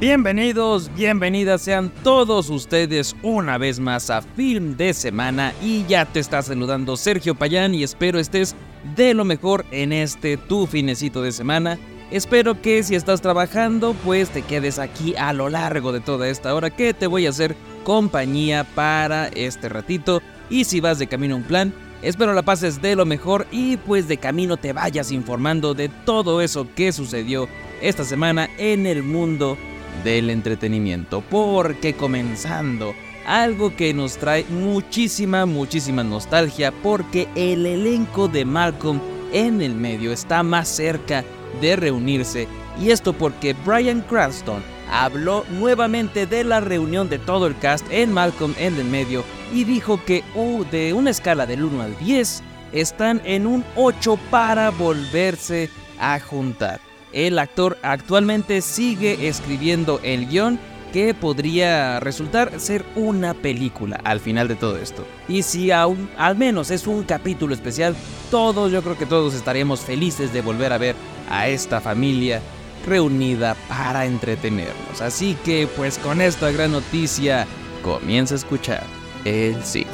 Bienvenidos, bienvenidas sean todos ustedes una vez más a Film de Semana y ya te está saludando Sergio Payán y espero estés de lo mejor en este tu finecito de semana. Espero que si estás trabajando pues te quedes aquí a lo largo de toda esta hora que te voy a hacer compañía para este ratito y si vas de camino a un plan Espero la pases de lo mejor y pues de camino te vayas informando de todo eso que sucedió esta semana en el mundo del entretenimiento. Porque comenzando, algo que nos trae muchísima, muchísima nostalgia porque el elenco de Malcolm en el medio está más cerca de reunirse. Y esto porque Brian Cranston habló nuevamente de la reunión de todo el cast en Malcolm en el medio y dijo que de una escala del 1 al 10 están en un 8 para volverse a juntar. El actor actualmente sigue escribiendo el guion que podría resultar ser una película al final de todo esto. Y si aún al menos es un capítulo especial, todos, yo creo que todos estaremos felices de volver a ver a esta familia reunida para entretenernos. Así que pues con esta gran noticia comienza a escuchar el sí.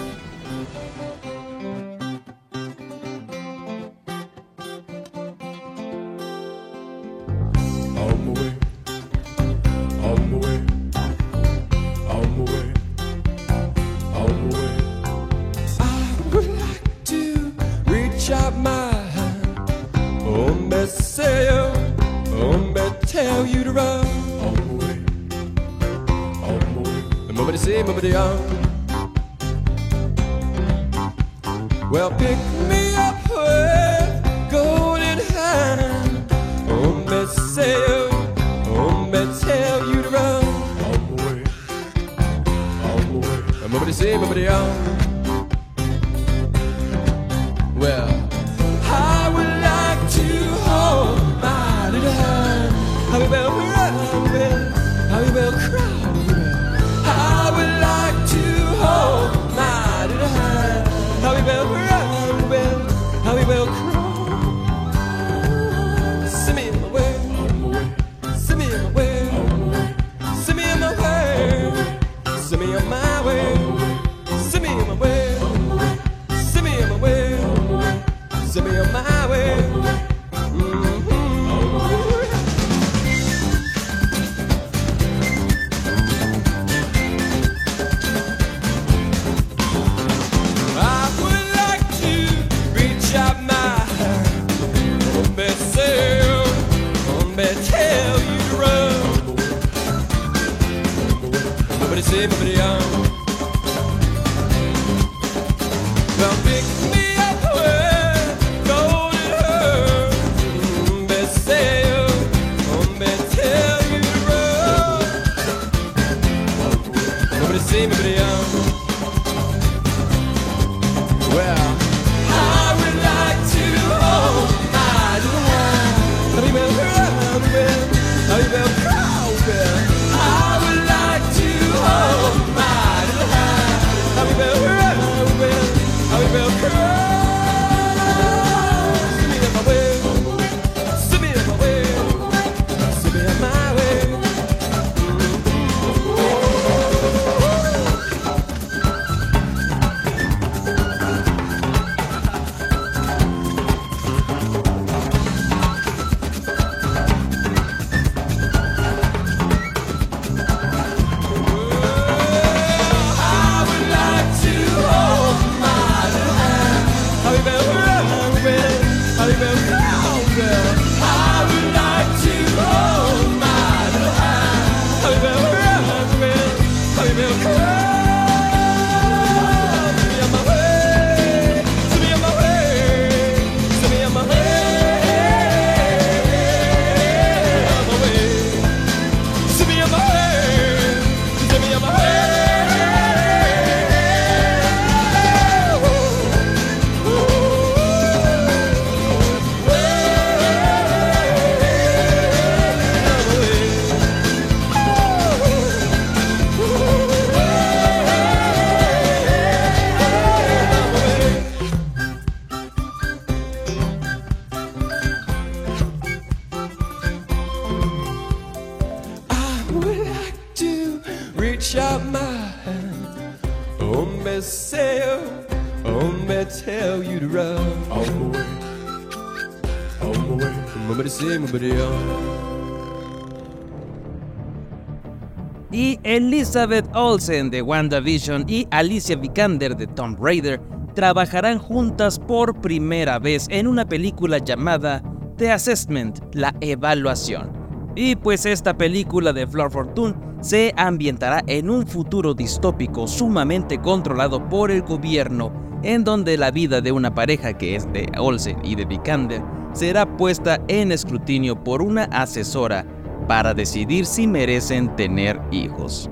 Elizabeth Olsen de WandaVision y Alicia Vikander de Tomb Raider trabajarán juntas por primera vez en una película llamada The Assessment, la evaluación. Y pues esta película de Flor Fortune se ambientará en un futuro distópico sumamente controlado por el gobierno, en donde la vida de una pareja que es de Olsen y de Vikander será puesta en escrutinio por una asesora para decidir si merecen tener hijos.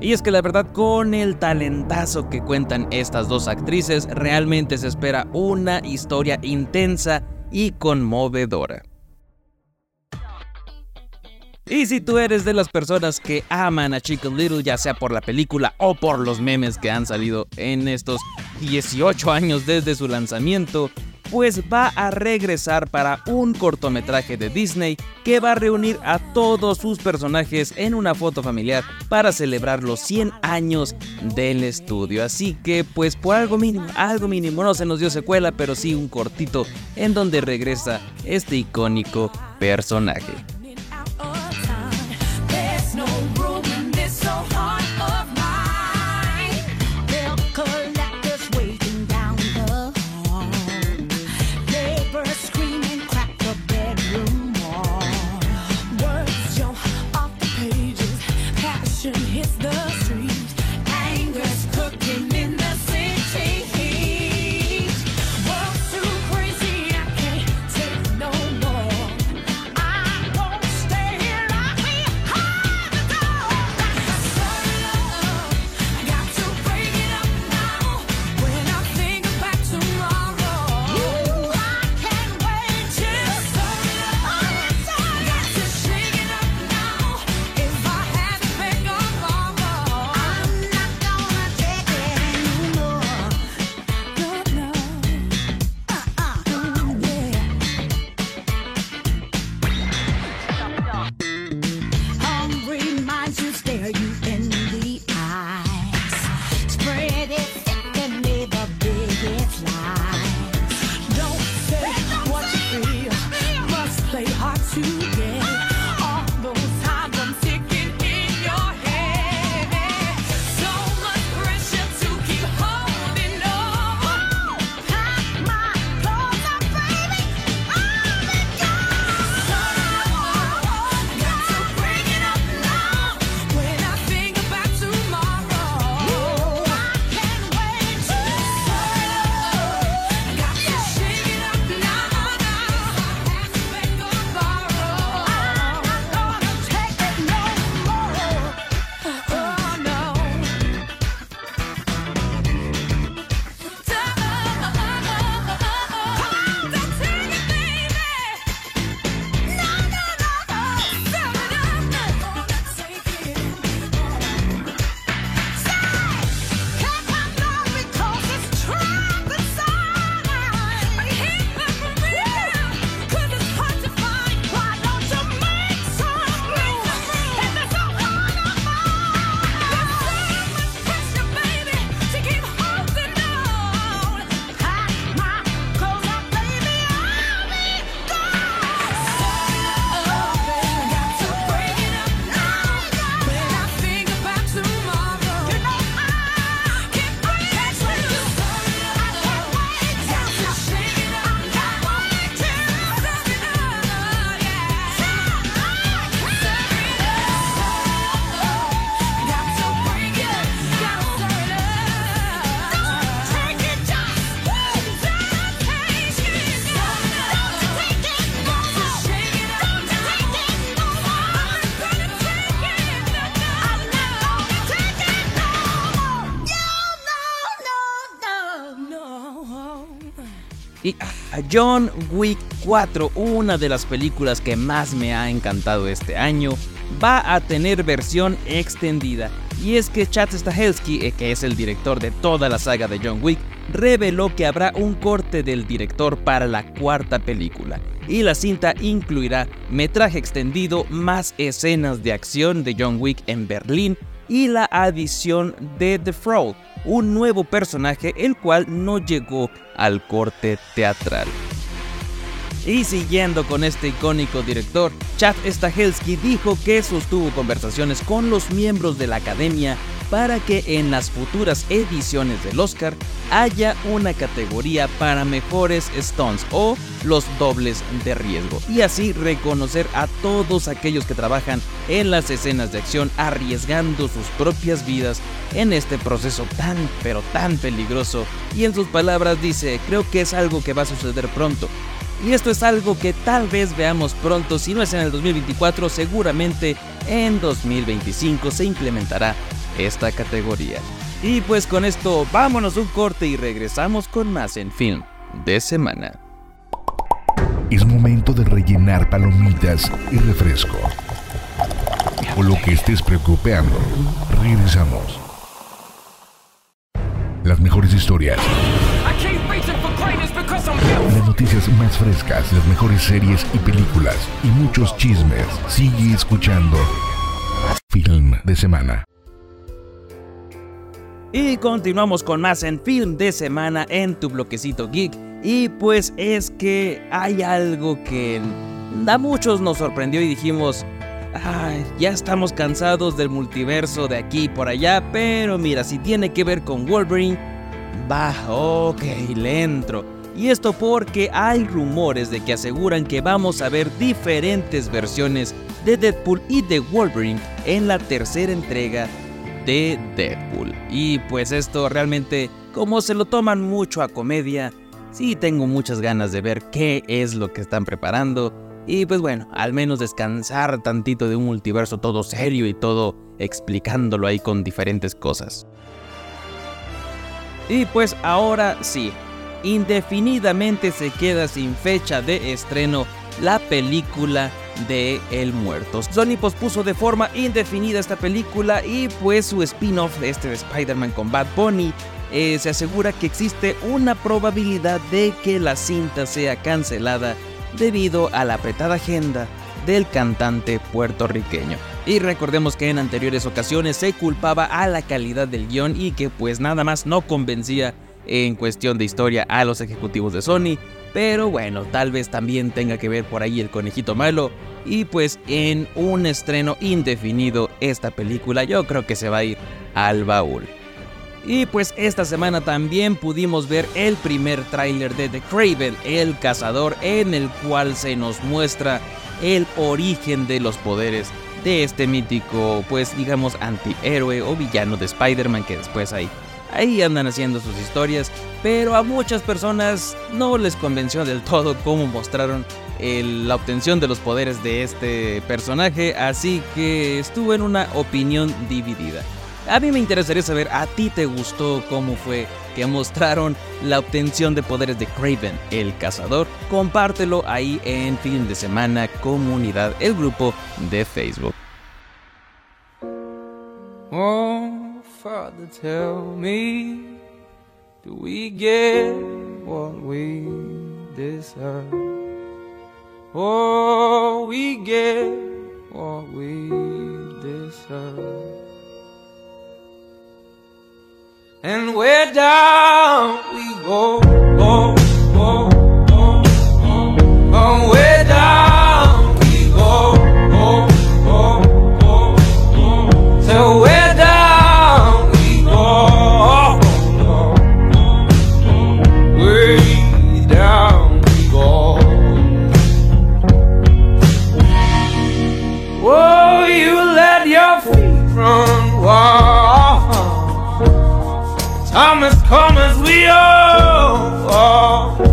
Y es que la verdad con el talentazo que cuentan estas dos actrices realmente se espera una historia intensa y conmovedora. Y si tú eres de las personas que aman a Chicken Little, ya sea por la película o por los memes que han salido en estos 18 años desde su lanzamiento, pues va a regresar para un cortometraje de Disney que va a reunir a todos sus personajes en una foto familiar para celebrar los 100 años del estudio. Así que pues por algo mínimo, algo mínimo, no se nos dio secuela, pero sí un cortito en donde regresa este icónico personaje. Ah, John Wick 4, una de las películas que más me ha encantado este año, va a tener versión extendida. Y es que Chad Stahelski, eh, que es el director de toda la saga de John Wick, reveló que habrá un corte del director para la cuarta película. Y la cinta incluirá metraje extendido más escenas de acción de John Wick en Berlín y la adición de The Frog, un nuevo personaje el cual no llegó al corte teatral. Y siguiendo con este icónico director, Chad Stahelski dijo que sostuvo conversaciones con los miembros de la academia para que en las futuras ediciones del Oscar haya una categoría para mejores stunts o los dobles de riesgo. Y así reconocer a todos aquellos que trabajan en las escenas de acción arriesgando sus propias vidas en este proceso tan pero tan peligroso. Y en sus palabras dice creo que es algo que va a suceder pronto. Y esto es algo que tal vez veamos pronto, si no es en el 2024, seguramente en 2025 se implementará esta categoría. Y pues con esto vámonos un corte y regresamos con más en film de semana. Es momento de rellenar palomitas y refresco. O lo que estés preocupando. Regresamos. Las mejores historias, las noticias más frescas, las mejores series y películas y muchos chismes. Sigue escuchando. Film de semana. Y continuamos con más en film de semana en tu bloquecito geek. Y pues es que hay algo que a muchos nos sorprendió y dijimos, "Ay, ya estamos cansados del multiverso de aquí y por allá, pero mira, si tiene que ver con Wolverine, va, ok, le entro. Y esto porque hay rumores de que aseguran que vamos a ver diferentes versiones de Deadpool y de Wolverine en la tercera entrega de Deadpool. Y pues esto realmente, como se lo toman mucho a comedia, sí tengo muchas ganas de ver qué es lo que están preparando. Y pues bueno, al menos descansar tantito de un multiverso todo serio y todo explicándolo ahí con diferentes cosas. Y pues ahora sí, indefinidamente se queda sin fecha de estreno la película de El Muerto. Sony pospuso de forma indefinida esta película y pues su spin-off, este de Spider-Man con Bad Bunny, eh, se asegura que existe una probabilidad de que la cinta sea cancelada debido a la apretada agenda del cantante puertorriqueño. Y recordemos que en anteriores ocasiones se culpaba a la calidad del guion y que pues nada más no convencía en cuestión de historia a los ejecutivos de Sony. Pero bueno, tal vez también tenga que ver por ahí el conejito malo. Y pues en un estreno indefinido esta película yo creo que se va a ir al baúl. Y pues esta semana también pudimos ver el primer tráiler de The Craven, el cazador, en el cual se nos muestra el origen de los poderes de este mítico, pues digamos, antihéroe o villano de Spider-Man que después ahí, ahí andan haciendo sus historias, pero a muchas personas no les convenció del todo cómo mostraron la obtención de los poderes de este personaje, así que estuvo en una opinión dividida. A mí me interesaría saber, ¿a ti te gustó cómo fue que mostraron la obtención de poderes de Craven, el cazador? Compártelo ahí en Fin de Semana Comunidad, el grupo de Facebook. Oh, Father, tell me, do we get what we deserve? Oh, we get what we deserve. And where down we go, oh, come as we all, all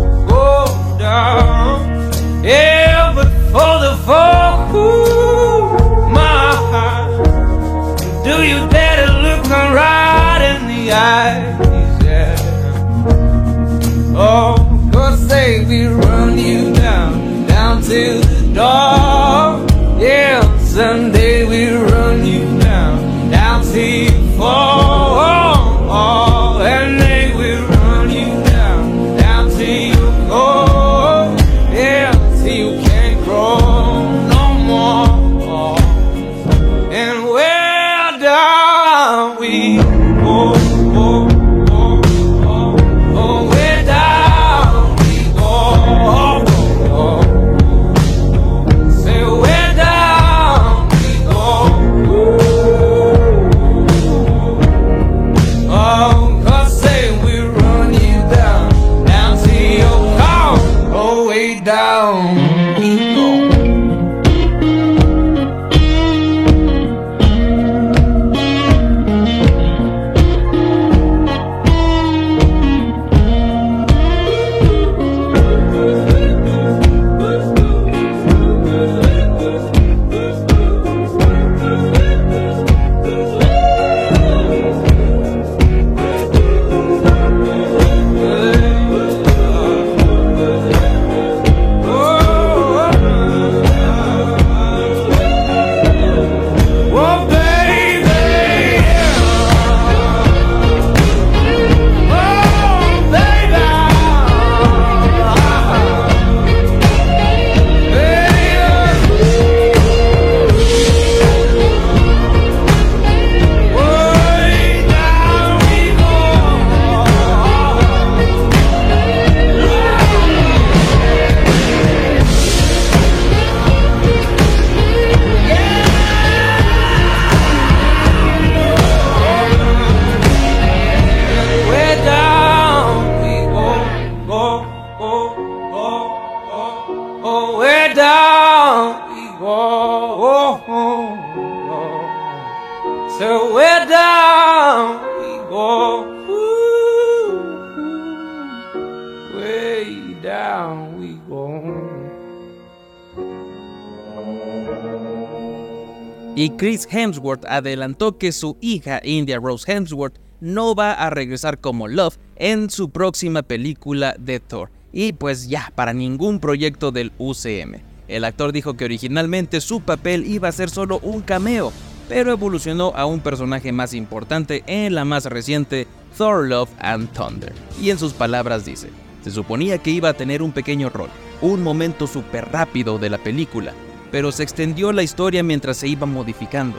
Chris Hemsworth adelantó que su hija India Rose Hemsworth no va a regresar como Love en su próxima película de Thor. Y pues ya, para ningún proyecto del UCM. El actor dijo que originalmente su papel iba a ser solo un cameo, pero evolucionó a un personaje más importante en la más reciente Thor Love and Thunder. Y en sus palabras dice, se suponía que iba a tener un pequeño rol, un momento súper rápido de la película, pero se extendió la historia mientras se iba modificando.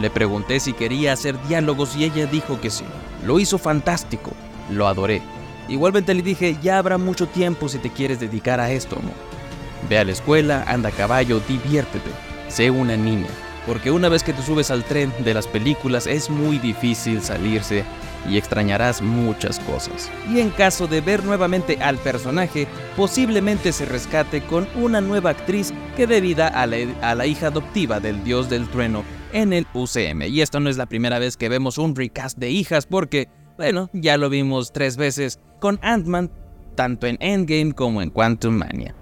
Le pregunté si quería hacer diálogos y ella dijo que sí. Lo hizo fantástico, lo adoré. Igualmente le dije, ya habrá mucho tiempo si te quieres dedicar a esto, amor. Ve a la escuela, anda a caballo, diviértete, sé una niña, porque una vez que te subes al tren de las películas es muy difícil salirse y extrañarás muchas cosas. Y en caso de ver nuevamente al personaje, posiblemente se rescate con una nueva actriz que dé vida a la, a la hija adoptiva del dios del trueno en el UCM. Y esto no es la primera vez que vemos un recast de hijas porque, bueno, ya lo vimos tres veces con Ant-Man, tanto en Endgame como en Quantum Mania.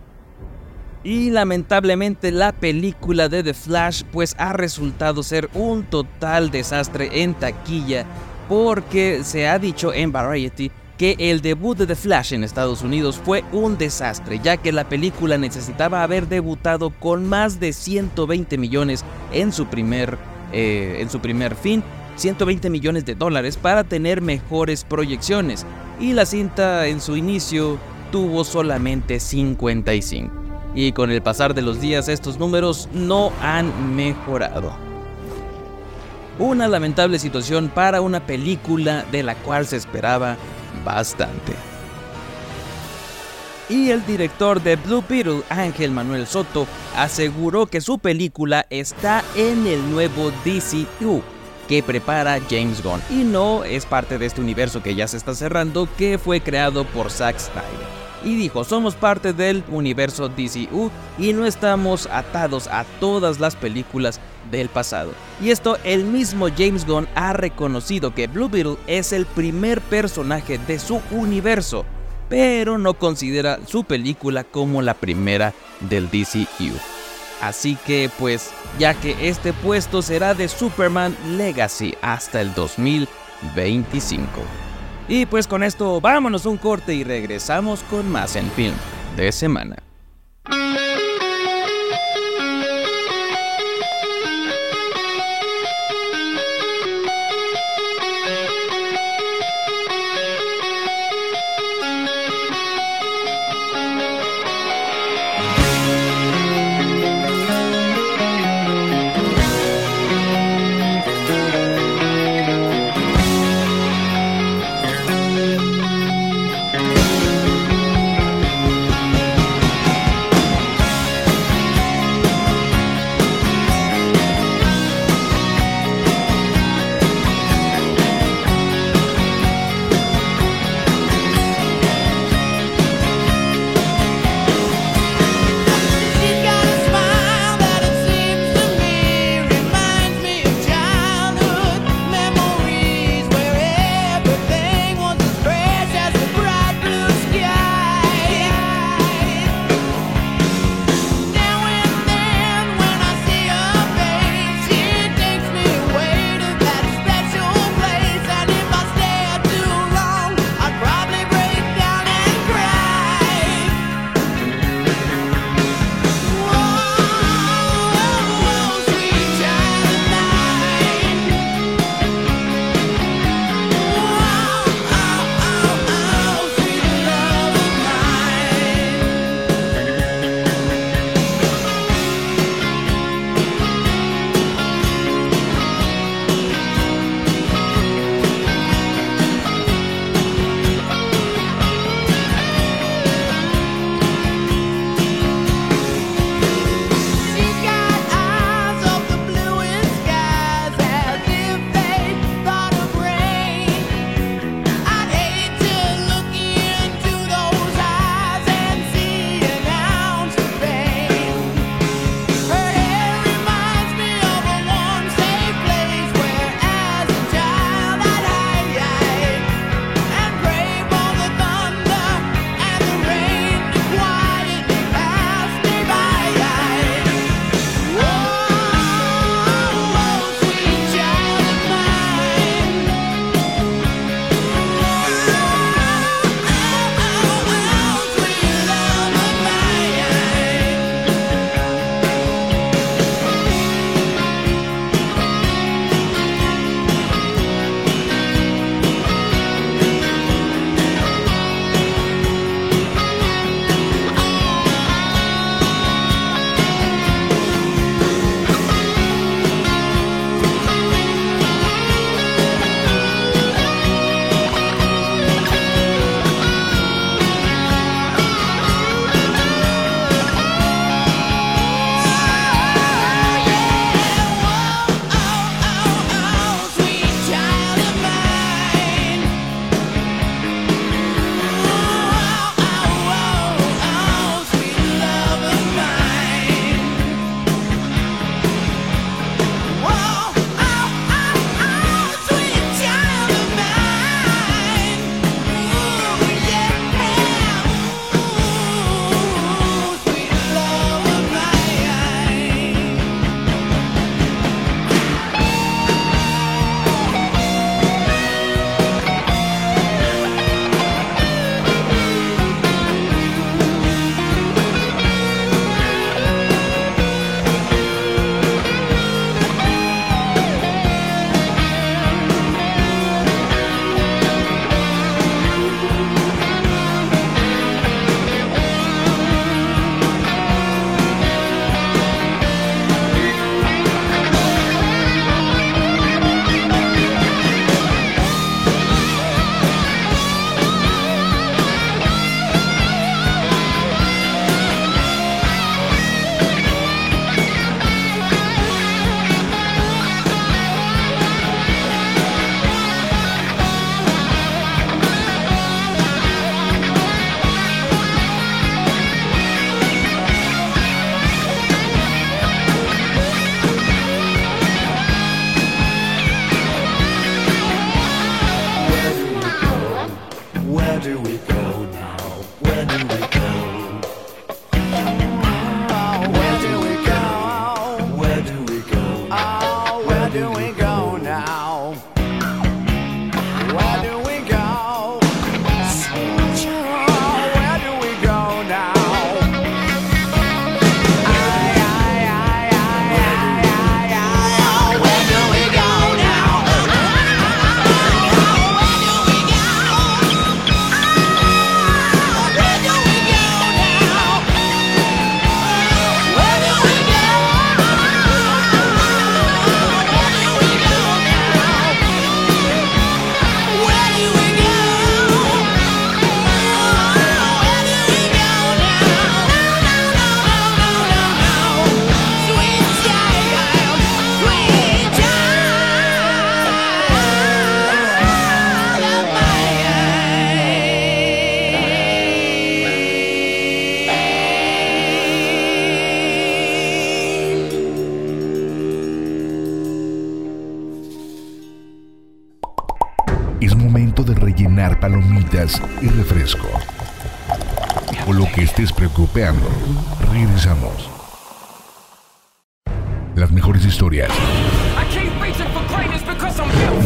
Y lamentablemente la película de The Flash pues ha resultado ser un total desastre en taquilla porque se ha dicho en Variety que el debut de The Flash en Estados Unidos fue un desastre, ya que la película necesitaba haber debutado con más de 120 millones en su primer, eh, en su primer fin, 120 millones de dólares para tener mejores proyecciones, y la cinta en su inicio tuvo solamente 55. Y con el pasar de los días estos números no han mejorado. Una lamentable situación para una película de la cual se esperaba bastante. Y el director de Blue Beetle, Ángel Manuel Soto, aseguró que su película está en el nuevo DCU que prepara James Gunn y no es parte de este universo que ya se está cerrando que fue creado por Zack Snyder y dijo, somos parte del universo DCU y no estamos atados a todas las películas del pasado. Y esto el mismo James Gunn ha reconocido que Blue Beetle es el primer personaje de su universo, pero no considera su película como la primera del DCU. Así que pues, ya que este puesto será de Superman Legacy hasta el 2025. Y pues con esto vámonos un corte y regresamos con más en film de semana. Preocupando, regresamos. Las mejores historias,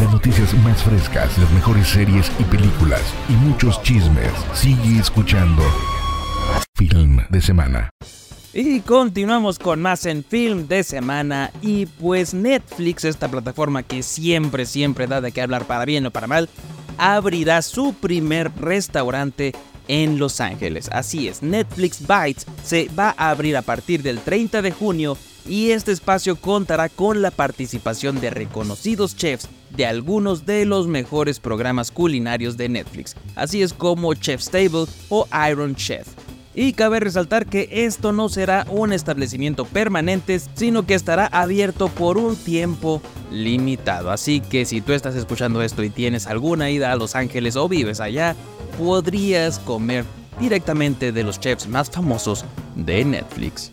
las noticias más frescas, las mejores series y películas y muchos chismes. Sigue escuchando Film de Semana. Y continuamos con más en film de semana y pues Netflix, esta plataforma que siempre, siempre da de qué hablar para bien o para mal, abrirá su primer restaurante en Los Ángeles. Así es, Netflix Bites se va a abrir a partir del 30 de junio y este espacio contará con la participación de reconocidos chefs de algunos de los mejores programas culinarios de Netflix, así es como Chef's Table o Iron Chef. Y cabe resaltar que esto no será un establecimiento permanente, sino que estará abierto por un tiempo limitado. Así que si tú estás escuchando esto y tienes alguna ida a Los Ángeles o vives allá, podrías comer directamente de los chefs más famosos de Netflix.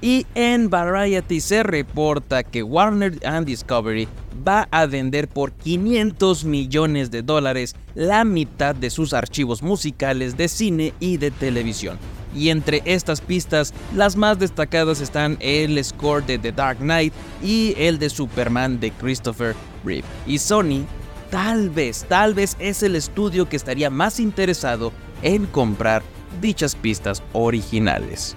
Y en Variety se reporta que Warner and Discovery va a vender por 500 millones de dólares la mitad de sus archivos musicales de cine y de televisión. Y entre estas pistas, las más destacadas están el score de The Dark Knight y el de Superman de Christopher Reeve. Y Sony, tal vez, tal vez es el estudio que estaría más interesado en comprar dichas pistas originales.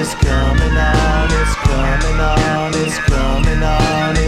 is coming on. It's coming on. It's coming on. It's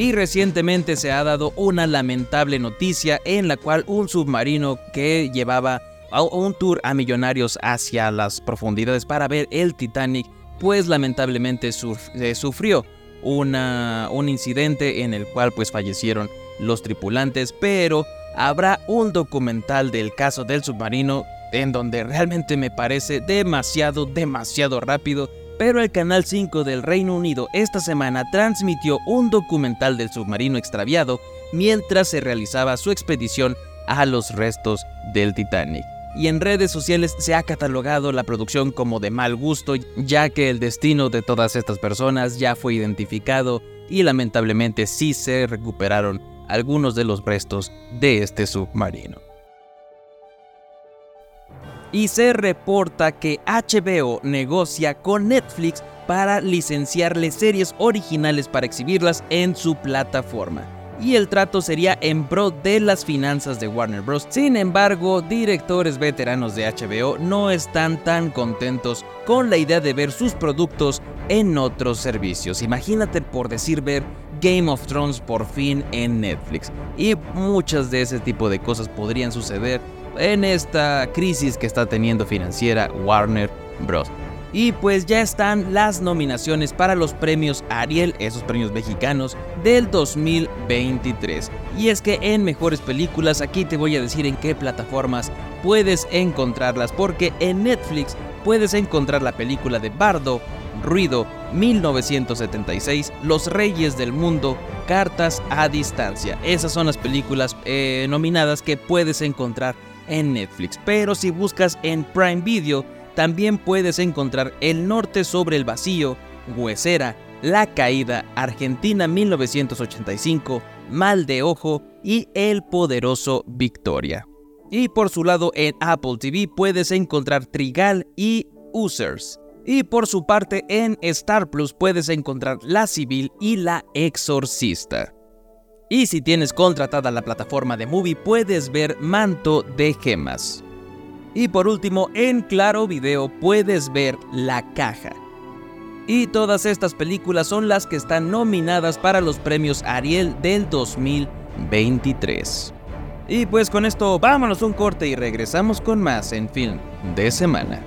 Y recientemente se ha dado una lamentable noticia en la cual un submarino que llevaba a un tour a millonarios hacia las profundidades para ver el Titanic, pues lamentablemente eh, sufrió una, un incidente en el cual pues fallecieron los tripulantes, pero habrá un documental del caso del submarino en donde realmente me parece demasiado, demasiado rápido pero el Canal 5 del Reino Unido esta semana transmitió un documental del submarino extraviado mientras se realizaba su expedición a los restos del Titanic. Y en redes sociales se ha catalogado la producción como de mal gusto, ya que el destino de todas estas personas ya fue identificado y lamentablemente sí se recuperaron algunos de los restos de este submarino y se reporta que HBO negocia con Netflix para licenciarle series originales para exhibirlas en su plataforma. Y el trato sería en pro de las finanzas de Warner Bros. Sin embargo, directores veteranos de HBO no están tan contentos con la idea de ver sus productos en otros servicios. Imagínate por decir ver Game of Thrones por fin en Netflix. Y muchas de ese tipo de cosas podrían suceder en esta crisis que está teniendo financiera Warner Bros. Y pues ya están las nominaciones para los premios Ariel, esos premios mexicanos, del 2023. Y es que en mejores películas, aquí te voy a decir en qué plataformas puedes encontrarlas, porque en Netflix puedes encontrar la película de Bardo, Ruido, 1976, Los Reyes del Mundo, Cartas a Distancia. Esas son las películas eh, nominadas que puedes encontrar en Netflix. Pero si buscas en Prime Video, también puedes encontrar El Norte sobre el Vacío, Huesera, La Caída, Argentina 1985, Mal de Ojo y El Poderoso Victoria. Y por su lado en Apple TV puedes encontrar Trigal y Users. Y por su parte en Star Plus puedes encontrar La Civil y La Exorcista. Y si tienes contratada la plataforma de Movie puedes ver Manto de Gemas. Y por último, en Claro Video puedes ver La Caja. Y todas estas películas son las que están nominadas para los premios Ariel del 2023. Y pues con esto vámonos un corte y regresamos con más en Film de Semana.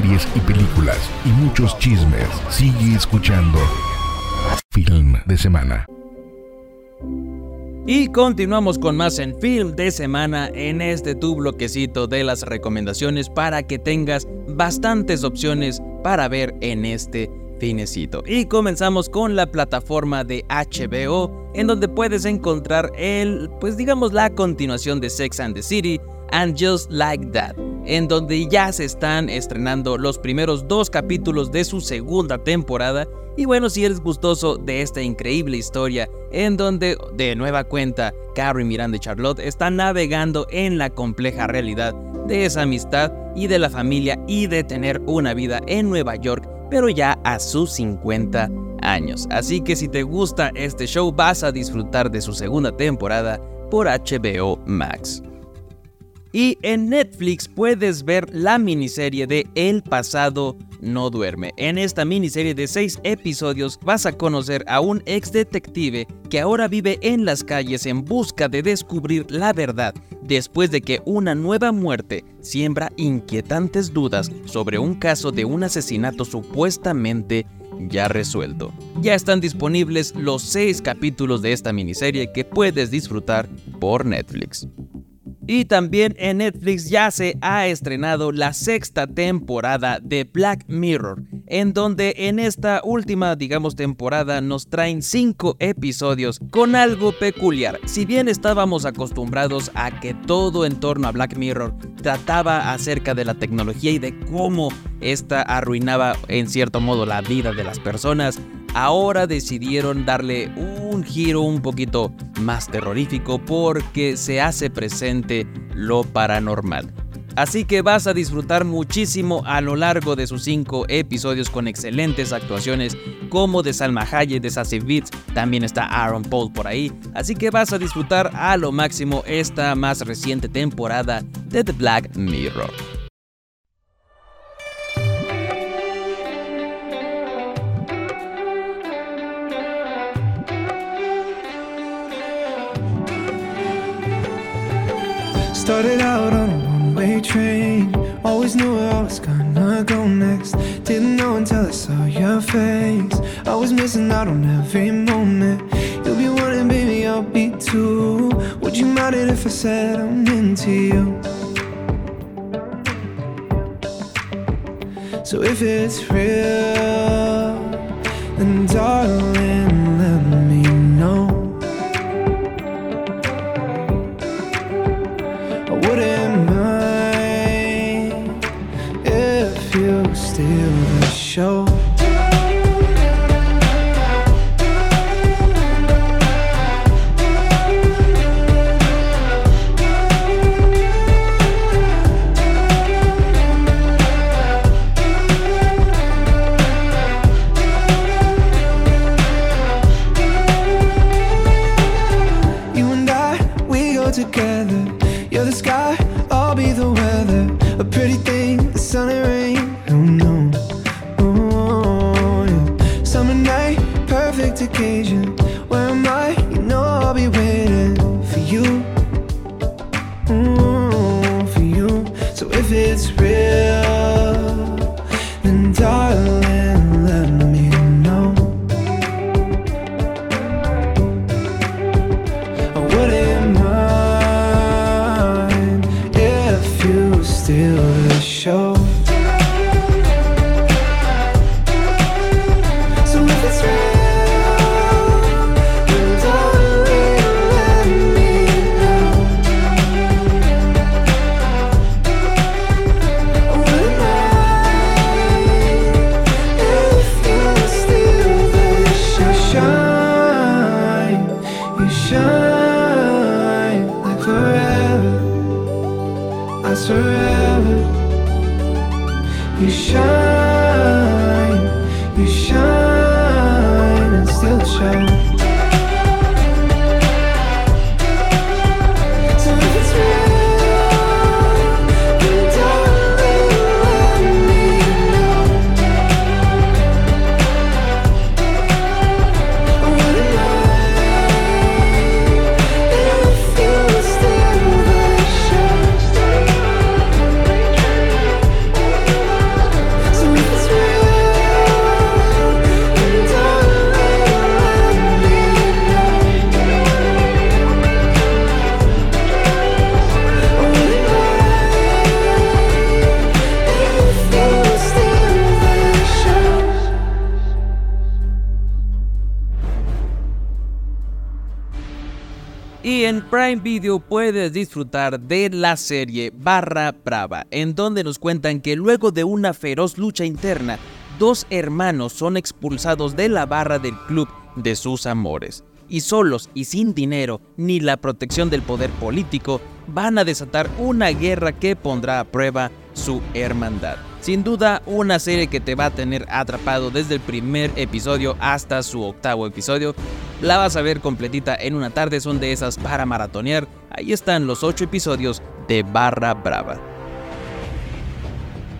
Series y películas y muchos chismes. Sigue escuchando Film de Semana. Y continuamos con más en Film de Semana en este tu bloquecito de las recomendaciones para que tengas bastantes opciones para ver en este finecito. Y comenzamos con la plataforma de HBO en donde puedes encontrar el, pues digamos la continuación de Sex and the City and Just Like That, en donde ya se están estrenando los primeros dos capítulos de su segunda temporada. Y bueno, si eres gustoso de esta increíble historia, en donde de nueva cuenta Carrie, Miranda y Charlotte están navegando en la compleja realidad de esa amistad y de la familia y de tener una vida en Nueva York, pero ya a sus 50 años. Así que si te gusta este show vas a disfrutar de su segunda temporada por HBO Max. Y en Netflix puedes ver la miniserie de El pasado no duerme. En esta miniserie de 6 episodios vas a conocer a un ex detective que ahora vive en las calles en busca de descubrir la verdad después de que una nueva muerte siembra inquietantes dudas sobre un caso de un asesinato supuestamente ya resuelto. Ya están disponibles los 6 capítulos de esta miniserie que puedes disfrutar por Netflix. Y también en Netflix ya se ha estrenado la sexta temporada de Black Mirror, en donde en esta última, digamos, temporada nos traen cinco episodios con algo peculiar. Si bien estábamos acostumbrados a que todo en torno a Black Mirror trataba acerca de la tecnología y de cómo esta arruinaba en cierto modo la vida de las personas, ahora decidieron darle un giro un poquito más terrorífico porque se hace presente lo paranormal. Así que vas a disfrutar muchísimo a lo largo de sus 5 episodios con excelentes actuaciones como de Salma Hayek, de Sassy Beats, también está Aaron Paul por ahí, así que vas a disfrutar a lo máximo esta más reciente temporada de The Black Mirror. Started out on a one-way train Always knew where I was gonna go next Didn't know until I saw your face I was missing out on every moment You'll be wanting, baby, I'll be two. Would you mind it if I said I'm into you? So if it's real Then darling, puedes disfrutar de la serie Barra Brava, en donde nos cuentan que luego de una feroz lucha interna, dos hermanos son expulsados de la barra del club de sus amores. Y solos y sin dinero ni la protección del poder político, van a desatar una guerra que pondrá a prueba su hermandad. Sin duda, una serie que te va a tener atrapado desde el primer episodio hasta su octavo episodio. La vas a ver completita en una tarde, son de esas para maratonear. Ahí están los 8 episodios de Barra Brava.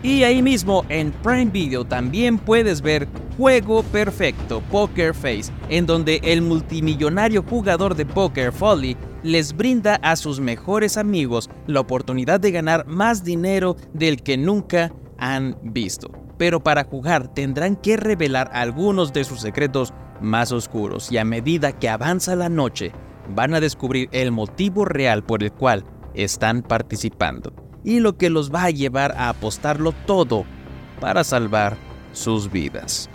Y ahí mismo en Prime Video también puedes ver Juego Perfecto Poker Face, en donde el multimillonario jugador de póker Folly les brinda a sus mejores amigos la oportunidad de ganar más dinero del que nunca han visto. Pero para jugar tendrán que revelar algunos de sus secretos más oscuros y a medida que avanza la noche van a descubrir el motivo real por el cual están participando y lo que los va a llevar a apostarlo todo para salvar sus vidas.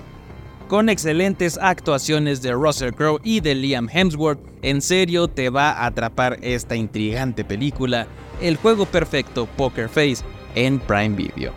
Con excelentes actuaciones de Russell Crowe y de Liam Hemsworth, en serio te va a atrapar esta intrigante película, El juego perfecto Poker Face, en Prime Video.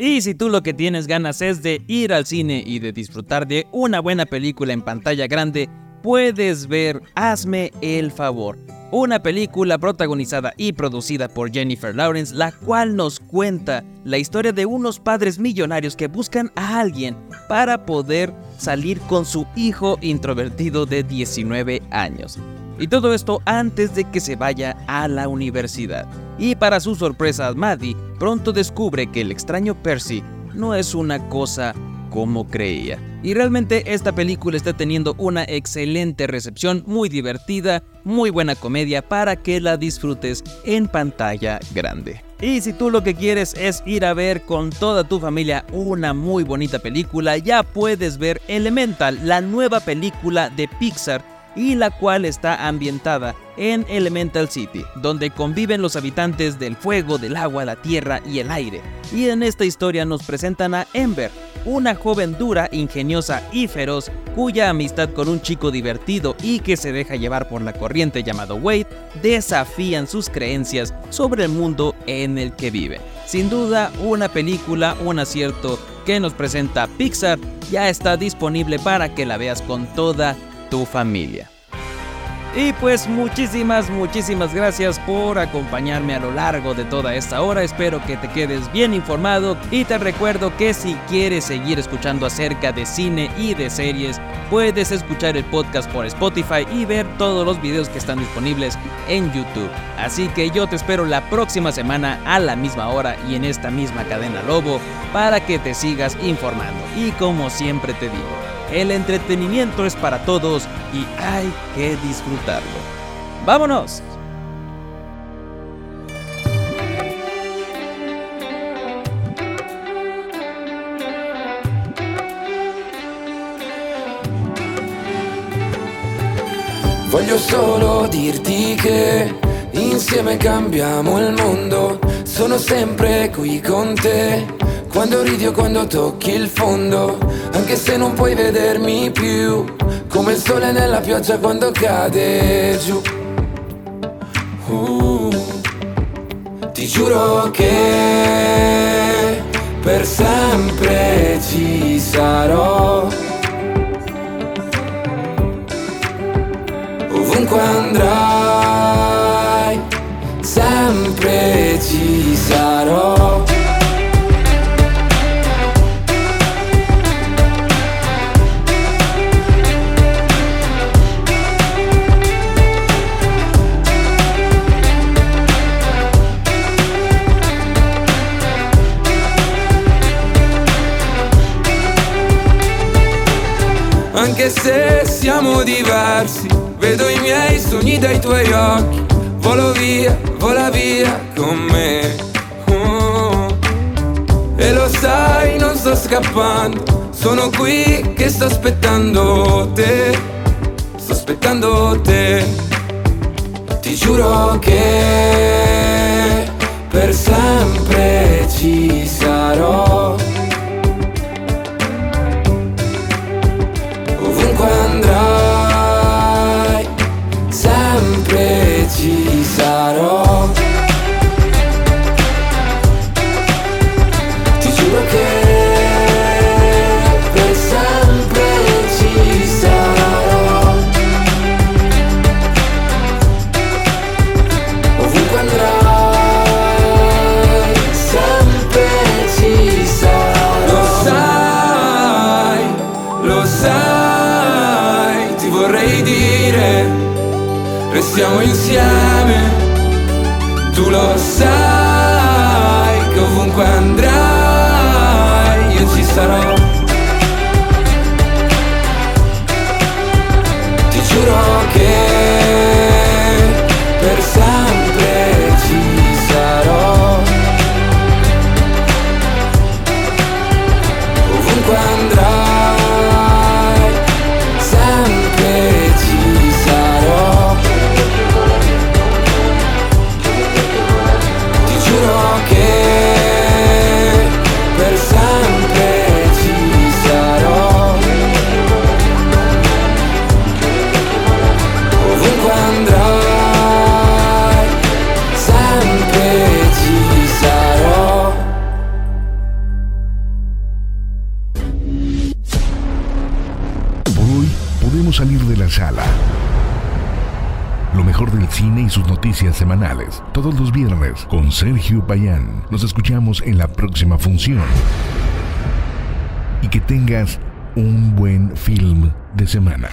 Y si tú lo que tienes ganas es de ir al cine y de disfrutar de una buena película en pantalla grande, puedes ver Hazme el favor, una película protagonizada y producida por Jennifer Lawrence, la cual nos cuenta la historia de unos padres millonarios que buscan a alguien para poder salir con su hijo introvertido de 19 años. Y todo esto antes de que se vaya a la universidad. Y para su sorpresa, Maddie pronto descubre que el extraño Percy no es una cosa como creía. Y realmente esta película está teniendo una excelente recepción, muy divertida, muy buena comedia para que la disfrutes en pantalla grande. Y si tú lo que quieres es ir a ver con toda tu familia una muy bonita película, ya puedes ver Elemental, la nueva película de Pixar y la cual está ambientada en Elemental City, donde conviven los habitantes del fuego, del agua, la tierra y el aire. Y en esta historia nos presentan a Ember, una joven dura, ingeniosa y feroz, cuya amistad con un chico divertido y que se deja llevar por la corriente llamado Wade, desafían sus creencias sobre el mundo en el que vive. Sin duda, una película, un acierto que nos presenta Pixar, ya está disponible para que la veas con toda tu familia. Y pues muchísimas, muchísimas gracias por acompañarme a lo largo de toda esta hora. Espero que te quedes bien informado y te recuerdo que si quieres seguir escuchando acerca de cine y de series, puedes escuchar el podcast por Spotify y ver todos los videos que están disponibles en YouTube. Así que yo te espero la próxima semana a la misma hora y en esta misma cadena Lobo para que te sigas informando. Y como siempre te digo, el entretenimiento es para todos y hay que disfrutarlo. ¡Vámonos! Voglio solo dirti che insieme cambiamo il mondo. Sono sempre qui con te. Quando ridi o quando tocchi il fondo. Anche se non puoi vedermi più. Come il sole nella pioggia quando cade giù. Uh, ti giuro che per sempre ci sarò. Ovunque andrai, sempre ci sarò. Se siamo diversi, vedo i miei sogni dai tuoi occhi. Volo via, vola via con me. Oh. E lo sai, non sto scappando. Sono qui che sto aspettando te. Sto aspettando te. Ti giuro che per sempre ci sarò. Y que tengas un buen film de semana.